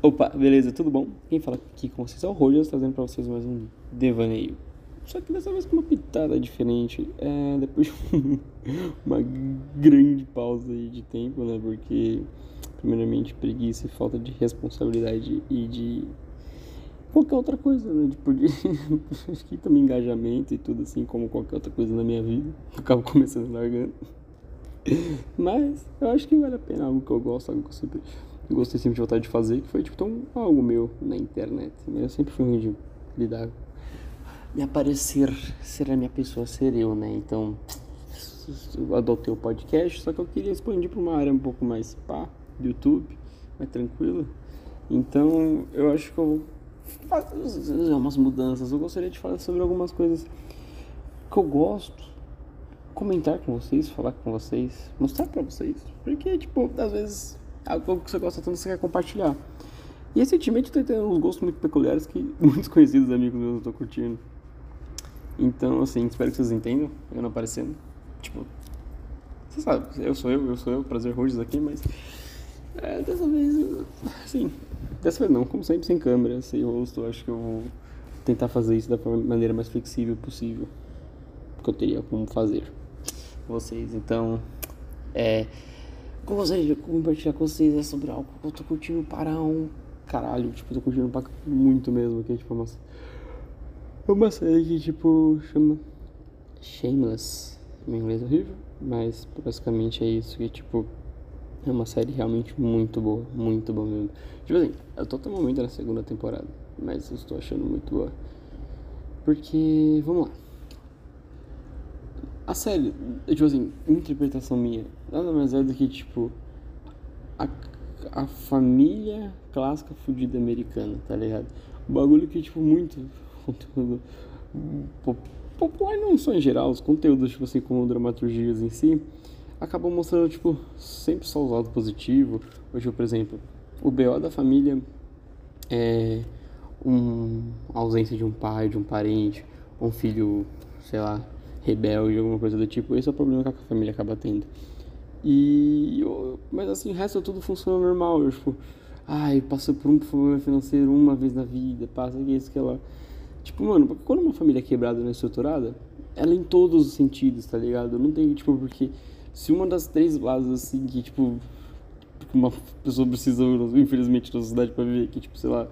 Opa, beleza, tudo bom? Quem fala aqui com vocês é o Rogers, trazendo pra vocês mais um devaneio. Só que dessa vez com uma pitada diferente. É, depois de uma grande pausa de tempo, né? Porque, primeiramente, preguiça e falta de responsabilidade e de qualquer outra coisa, né? Tipo, de, acho que também engajamento e tudo assim, como qualquer outra coisa na minha vida. Eu acabo começando largando. Mas eu acho que vale a pena, algo que eu gosto, algo que eu sempre gostei sempre de vontade de fazer, que foi tipo tão algo meu na internet. Eu sempre fui ruim de lidar. Me aparecer, ser a minha pessoa, ser eu, né? Então, eu adotei o podcast, só que eu queria expandir para uma área um pouco mais pá, do YouTube, mais tranquila. Então, eu acho que eu vou fazer umas mudanças. Eu gostaria de falar sobre algumas coisas que eu gosto, comentar com vocês, falar com vocês, mostrar para vocês. Porque, tipo, às vezes algo que você gosta tanto você quer compartilhar. E recentemente eu tô tendo uns gostos muito peculiares que muitos conhecidos amigos meus estão curtindo. Então, assim, espero que vocês entendam, eu não aparecendo. Tipo, você sabe, eu sou eu, eu sou eu, prazer Rogers aqui, mas é, dessa vez, assim, dessa vez não, como sempre, sem câmera, sem rosto, acho que eu vou tentar fazer isso da maneira mais flexível possível que eu teria como fazer vocês. Então, é gostaria de compartilhar com vocês é sobre algo que eu tô curtindo para um caralho. Tipo, tô curtindo pra muito mesmo. Que é tipo uma, é uma série que tipo chama Shameless. Meu inglês é horrível, mas basicamente é isso. Que tipo é uma série realmente muito boa. Muito boa mesmo. Tipo assim, eu tô até o momento na segunda temporada, mas eu estou achando muito boa. Porque, vamos lá. A série, tipo assim, interpretação minha, nada mais é do que, tipo, a, a família clássica fudida americana, tá ligado? O bagulho que, tipo, muito conteúdo popular, não só em geral, os conteúdos, tipo assim, como dramaturgias em si, acabam mostrando, tipo, sempre só o lado positivo. Hoje, por exemplo, o BO da família é um, a ausência de um pai, de um parente, um filho, sei lá, rebelde, alguma coisa do tipo. Esse é o problema que a família acaba tendo. E eu, mas assim, o resto tudo funciona normal. Eu, tipo, ai, passou por um problema financeiro uma vez na vida, passa isso, que ela. Tipo, mano, quando uma família é quebrada não é estruturada, ela é em todos os sentidos, tá ligado? Não tem, tipo, porque se uma das três bases, assim, que, tipo, uma pessoa precisa, infelizmente, na sociedade pra viver, que, tipo, sei lá,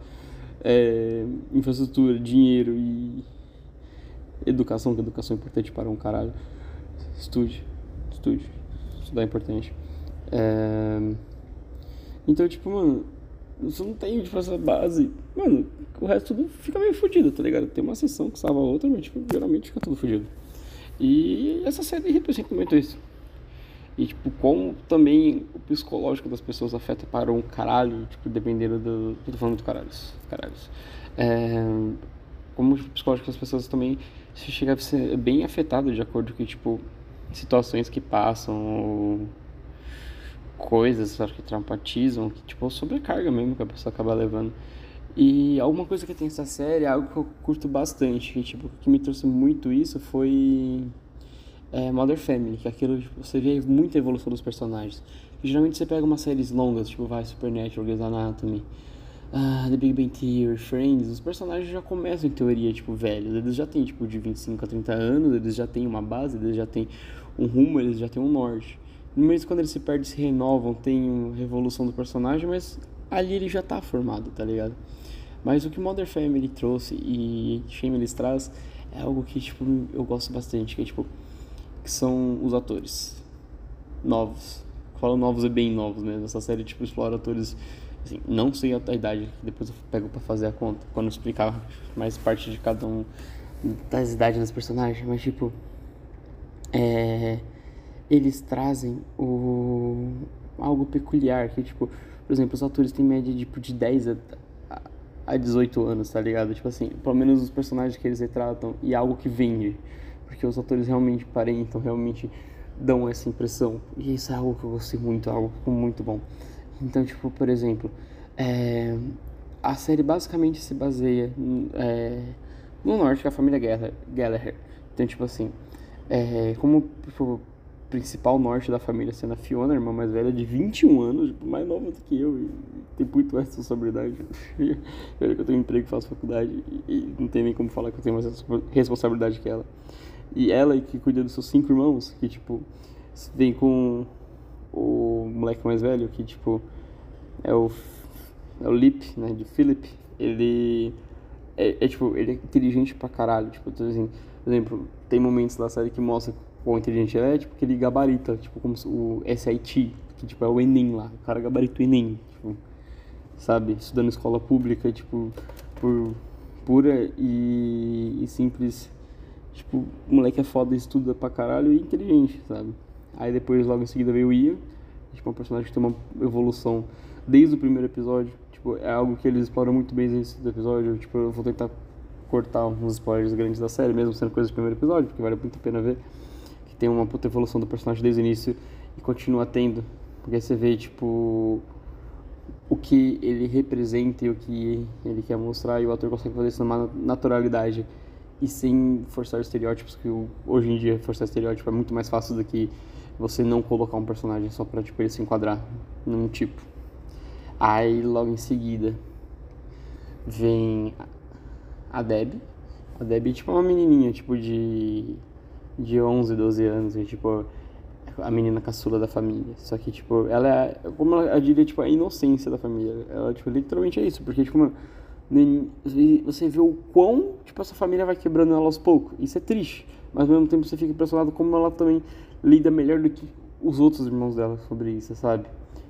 é, infraestrutura, dinheiro e educação, que educação é importante para um caralho. Estude, estude. Estudar é importante. É... Então, tipo, mano, você não tem, tipo, essa base. Mano, o resto tudo fica meio fodido, tá ligado? Tem uma sessão que salva a outra, mas, tipo, geralmente fica tudo fodido. E essa série representa muito isso. E, tipo, como também o psicológico das pessoas afeta para um caralho, tipo, dependendo do. tô falando do caralhos. Caralhos. É... Como o psicológico das pessoas também chega a ser bem afetado de acordo com, tipo, situações que passam, ou coisas que traumatizam, que, tipo, sobrecarga mesmo que a pessoa acaba levando. E alguma coisa que tem essa série, algo que eu curto bastante, que, tipo, que me trouxe muito isso foi é, Mother Family, que é aquilo, tipo, você vê muita evolução dos personagens. E, geralmente você pega umas séries longas, tipo, vai, Supernatural, Grey's Anatomy, ah, The Big Bang Theory, Friends, os personagens já começam em teoria, tipo, velhos. Eles já têm, tipo, de 25 a 30 anos, eles já têm uma base, eles já têm um rumo, eles já têm um norte. No mês quando eles se perdem, se renovam, tem uma revolução do personagem, mas ali ele já tá formado, tá ligado? Mas o que Modern Family trouxe e Shameless traz é algo que, tipo, eu gosto bastante, que é, tipo, que são os atores novos. Falo novos é bem novos mesmo. Essa série, tipo, explora atores Assim, não sei a idade, depois eu pego para fazer a conta, quando eu explicar mais parte de cada um das idades dos personagens, mas tipo, é, eles trazem o, algo peculiar, que tipo, por exemplo, os atores têm média tipo, de 10 a, a 18 anos, tá ligado? Tipo assim, pelo menos os personagens que eles retratam e algo que vende, porque os atores realmente parentam, realmente dão essa impressão, e isso é algo que eu gostei muito, algo muito bom. Então, tipo, por exemplo, é, a série basicamente se baseia é, no norte, que é família Gallagher. Então, tipo assim, é, como tipo, principal norte da família sendo a Fiona, a irmã mais velha, de 21 anos, tipo, mais nova do que eu, e tem muito mais responsabilidade. Que eu tenho um emprego, faço faculdade, e não tem nem como falar que eu tenho mais responsabilidade que ela. E ela que cuida dos seus cinco irmãos, que tipo, vem com o moleque mais velho, que tipo, é o, é o Lip, né, de Philip. Ele é, é, tipo, ele é inteligente pra caralho, tipo, assim, por exemplo, tem momentos da série que mostra quão inteligente ele é, tipo, que ele gabarita, tipo, como o SIT, que tipo, é o Enem lá, o cara gabarita o Enem, tipo, sabe, estudando escola pública, tipo, por pura e, e simples, tipo, o moleque é foda, estuda pra caralho e inteligente, sabe. Aí depois, logo em seguida, veio o Ian, tipo, um personagem que tem uma evolução desde o primeiro episódio, tipo, é algo que eles exploram muito bem nesse episódio, tipo, eu vou tentar cortar uns spoilers grandes da série, mesmo sendo coisas do primeiro episódio, porque vale muito a pena ver tem uma puta evolução do personagem desde o início e continua tendo. Porque você vê, tipo, o que ele representa e o que ele quer mostrar, e o ator consegue fazer isso numa naturalidade e sem forçar estereótipos, que hoje em dia forçar estereótipo é muito mais fácil do que você não colocar um personagem só pra tipo, ele se enquadrar num tipo. Aí logo em seguida vem a Deb. A Deb é tipo uma menininha, tipo de de 11, 12 anos, e, tipo, a menina caçula da família. Só que, tipo, ela é, como eu diria, tipo, a inocência da família. Ela, tipo, literalmente é isso, porque, tipo, você vê o quão, tipo, essa família vai quebrando ela aos poucos. Isso é triste, mas ao mesmo tempo você fica impressionado como ela também lida melhor do que os outros irmãos dela sobre isso, sabe?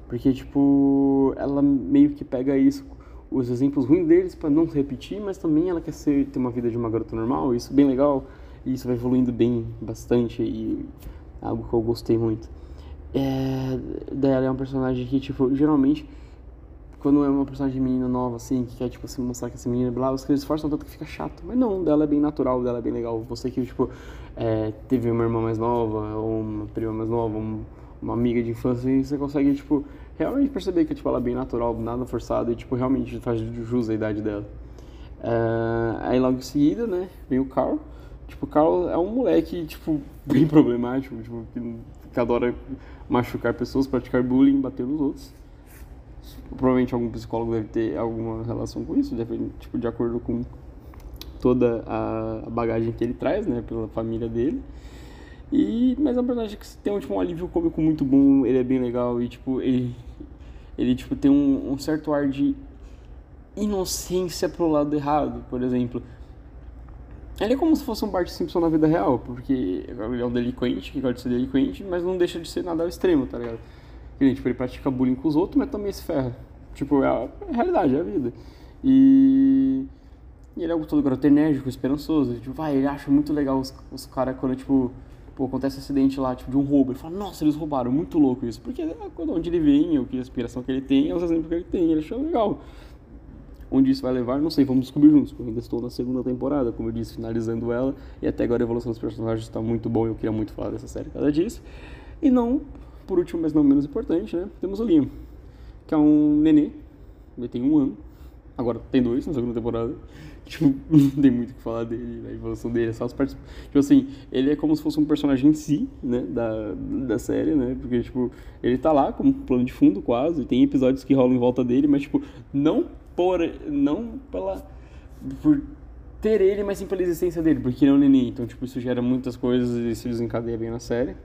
Porque, tipo, ela meio que pega isso, os exemplos ruins deles para não se repetir, mas também ela quer ser, ter uma vida de uma garota normal, isso é bem legal. E isso vai evoluindo bem, bastante, e algo que eu gostei muito. É, daí ela é um personagem que, tipo, geralmente, quando é uma personagem menina nova, assim, que quer, tipo, se mostrar que essa menina, blá, os caras esforçam tanto que fica chato. Mas não, dela é bem natural, dela é bem legal. Você que, tipo, é, teve uma irmã mais nova, ou uma prima mais nova, um, uma amiga de infância, você consegue, tipo, realmente perceber que, tipo, ela é bem natural, nada forçado, e, tipo, realmente faz jus à idade dela. Uh, aí logo em seguida, né, vem o Carl, Tipo, o Carl é um moleque, tipo, bem problemático, tipo, que, que adora machucar pessoas, praticar bullying, bater nos outros. Provavelmente algum psicólogo deve ter alguma relação com isso, deve, tipo, de acordo com toda a bagagem que ele traz, né, pela família dele. E, mas é um personagem que tem um, tipo, um alívio cômico muito bom, ele é bem legal e, tipo, ele, ele tipo, tem um, um certo ar de inocência pro lado errado, por exemplo. Ele é como se fosse um Bart Simpson na vida real, porque ele é um delinquente, que gosta de ser delinquente, mas não deixa de ser nada ao extremo, tá ligado? Ele, tipo, ele pratica bullying com os outros, mas também se ferra. Tipo, é a, é realidade, é a vida. E... e ele é todo garoto enérgico, esperançoso. Tipo, vai, ele acha muito legal os, os caras quando, tipo, pô, acontece um acidente lá, tipo, de um roubo. Ele fala, nossa, eles roubaram, muito louco isso. Porque é onde ele vem, o que a inspiração que ele tem, é os exemplos que ele tem, ele achou legal. Onde isso vai levar, não sei, vamos descobrir juntos. Eu ainda estou na segunda temporada, como eu disse, finalizando ela. E até agora a evolução dos personagens está muito boa e eu queria muito falar dessa série cada disso. E não, por último, mas não menos importante, né? Temos o Liam, que é um nenê. Ele tem um ano. Agora tem dois na segunda temporada. Tipo, não tem muito o que falar dele, da evolução dele, só as partes. Tipo assim, ele é como se fosse um personagem em si, né? Da, da série, né? Porque, tipo, ele tá lá como plano de fundo quase. Tem episódios que rolam em volta dele, mas, tipo, não por não pela por ter ele, mas sim pela existência dele, porque ele é um neném. Então, tipo, isso gera muitas coisas e isso desencadeia bem na série.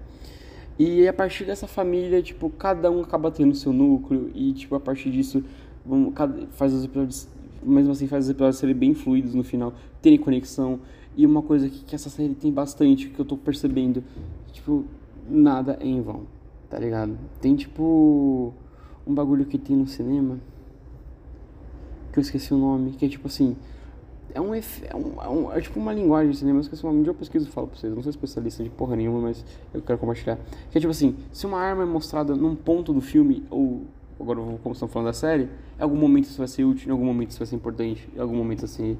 E a partir dessa família, tipo, cada um acaba tendo seu núcleo e, tipo, a partir disso, vamos, faz os episódios, mesmo assim, faz os episódios serem bem fluidos no final, terem conexão. E uma coisa que, que essa série tem bastante, que eu tô percebendo, tipo, nada é em vão, tá ligado? Tem, tipo, um bagulho que tem no cinema que eu esqueci o nome, que é tipo assim. É um, é, um, é, um, é tipo uma linguagem de esqueci o nome, um dia eu pesquiso e falo pra vocês. Não sou especialista de porra nenhuma, mas eu quero compartilhar. Que é tipo assim: se uma arma é mostrada num ponto do filme, ou agora como estamos falando da série, em algum momento isso vai ser útil, em algum momento isso vai ser importante, em algum momento assim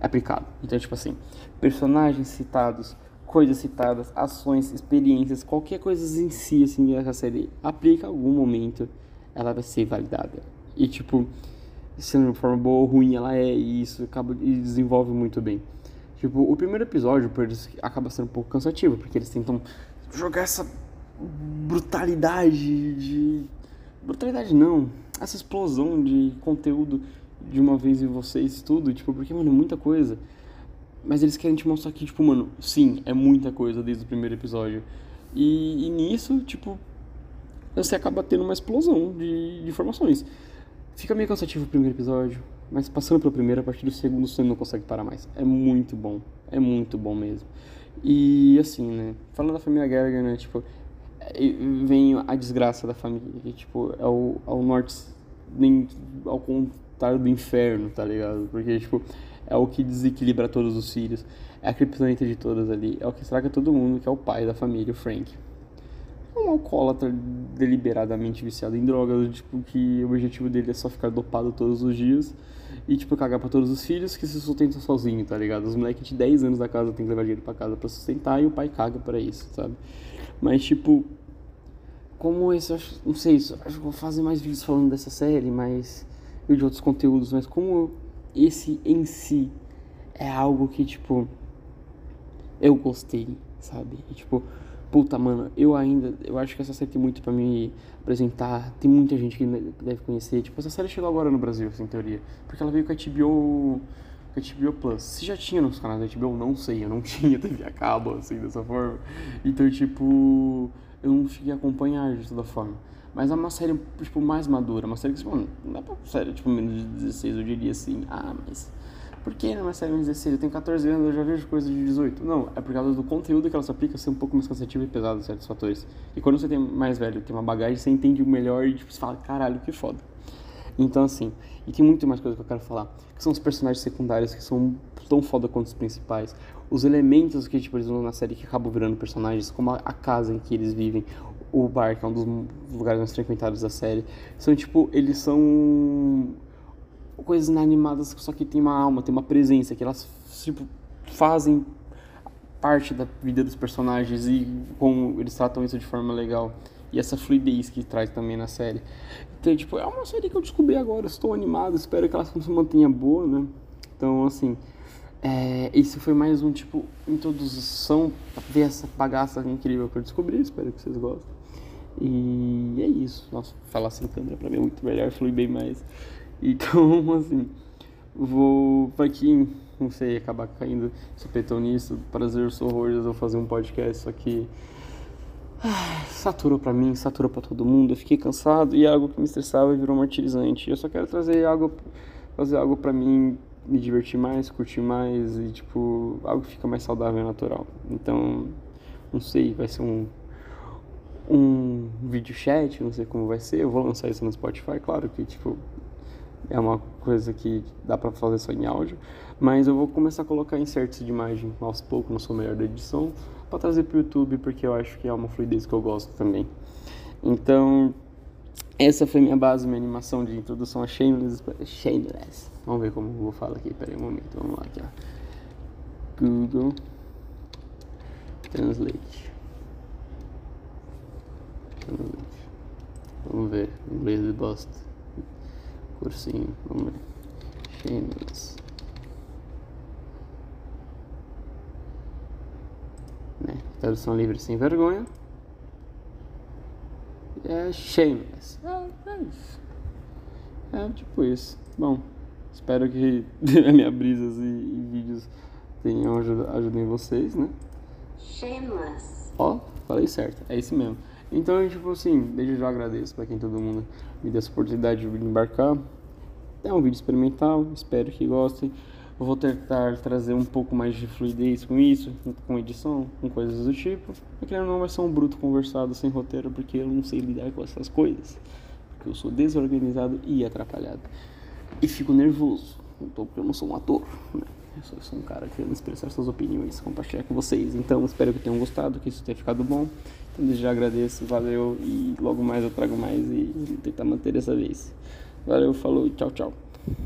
aplicado. Então, tipo assim, personagens citados, coisas citadas, ações, experiências, qualquer coisa em si, assim, essa série aplica em algum momento, ela vai ser validada. E, tipo, sendo de forma boa ou ruim, ela é, e isso acaba e desenvolve muito bem. Tipo, o primeiro episódio, por eles, acaba sendo um pouco cansativo, porque eles tentam jogar essa brutalidade de. Brutalidade não. Essa explosão de conteúdo de uma vez em vocês, tudo, tipo, porque, mano, é muita coisa. Mas eles querem te mostrar que, tipo, mano, sim, é muita coisa desde o primeiro episódio. E, e nisso, tipo, você acaba tendo uma explosão de, de informações. Fica meio cansativo o primeiro episódio, mas passando pelo primeiro, a partir do segundo você não consegue parar mais. É muito bom, é muito bom mesmo. E assim, né, falando da família Gallagher, né, tipo, vem a desgraça da família, que, tipo, é o, ao norte, nem ao contrário do inferno, tá ligado? Porque, tipo, é o que desequilibra todos os filhos, é a criptonita de todas ali, é o que estraga todo mundo, que é o pai da família, o Frank um alcoólatra deliberadamente viciado em drogas, tipo, que o objetivo dele é só ficar dopado todos os dias e, tipo, cagar pra todos os filhos que se sustentam sozinho, tá ligado? Os moleques de 10 anos da casa tem que levar dinheiro pra casa pra sustentar e o pai caga pra isso, sabe? Mas, tipo, como esse, acho, não sei, acho que vou fazer mais vídeos falando dessa série, mas. e de outros conteúdos, mas como esse em si é algo que, tipo, eu gostei, sabe? E, tipo, Puta, mano, eu ainda. Eu acho que essa série tem muito pra me apresentar. Tem muita gente que deve conhecer. Tipo, essa série chegou agora no Brasil, assim, em teoria. Porque ela veio com a HBO. Com a HBO Plus. Se já tinha nos canais da HBO, não sei. Eu não tinha TV a cabo, assim, dessa forma. Então, tipo. Eu não cheguei a acompanhar de toda forma. Mas é uma série, tipo, mais madura. Uma série que, mano, não é pra série, tipo, menos de 16, eu diria assim. Ah, mas por que não é série 16? Eu tenho 14 anos, eu já vejo coisa de 18. Não, é por causa do conteúdo que ela se aplica ser um pouco mais cansativo e pesado em certos fatores. E quando você tem mais velho, tem uma bagagem, você entende melhor e tipo, você fala, caralho, que foda. Então, assim, e tem muito mais coisa que eu quero falar, que são os personagens secundários que são tão foda quanto os principais. Os elementos que, tipo, eles vão na série que acabam virando personagens, como a casa em que eles vivem, o bar, que é um dos lugares mais frequentados da série, são, tipo, eles são coisas inanimadas, só que tem uma alma, tem uma presença, que elas tipo, fazem parte da vida dos personagens e como eles tratam isso de forma legal. E essa fluidez que traz também na série. Então, tipo, é uma série que eu descobri agora, estou animado, espero que ela se mantenha boa, né? Então, assim, é, isso foi mais um, tipo, introdução pra ver essa bagaça incrível que eu descobri, espero que vocês gostem. E é isso. Nossa, falar sem câmera pra mim é muito melhor, flui bem mais. Então, assim, vou para quem, não sei, acabar caindo supetão nisso, prazer, sou horrores, vou fazer um podcast, só que saturou para mim, saturou para todo mundo, eu fiquei cansado e algo que me estressava virou martirizante. Eu só quero trazer algo, fazer algo para mim me divertir mais, curtir mais e tipo, algo que fica mais saudável e natural. Então, não sei, vai ser um um vídeo chat, não sei como vai ser, eu vou lançar isso no Spotify, claro que tipo é uma coisa que dá para fazer só em áudio, mas eu vou começar a colocar insertos de imagem aos poucos, não sou melhor da edição, para trazer para o YouTube, porque eu acho que é uma fluidez que eu gosto também. Então, essa foi minha base, minha animação de introdução a Shameless. Shameless. Vamos ver como eu vou falar aqui, peraí um momento, vamos lá aqui, ó. Google Translate. Translate. Vamos ver, inglês de bosta cursinho, vamos ver. Shameless. Né? Tradução livre sem vergonha. É shameless. É, é isso. É tipo isso. Bom, espero que a minha brisas e, e vídeos tenham ajudem vocês, né? Shameless. Ó, falei certo, é isso mesmo. Então, tipo assim, desde já agradeço para quem todo mundo me deu essa oportunidade de embarcar. É um vídeo experimental, espero que gostem. Vou tentar trazer um pouco mais de fluidez com isso, com edição, com coisas do tipo. Porque não vai ser um bruto conversado sem roteiro, porque eu não sei lidar com essas coisas. Porque eu sou desorganizado e atrapalhado. E fico nervoso, porque eu não sou um ator, né? Eu sou, sou um cara querendo expressar suas opiniões, compartilhar com vocês. Então, espero que tenham gostado, que isso tenha ficado bom. Então, já agradeço, valeu e logo mais eu trago mais e tentar manter dessa vez. Valeu, falou, tchau, tchau.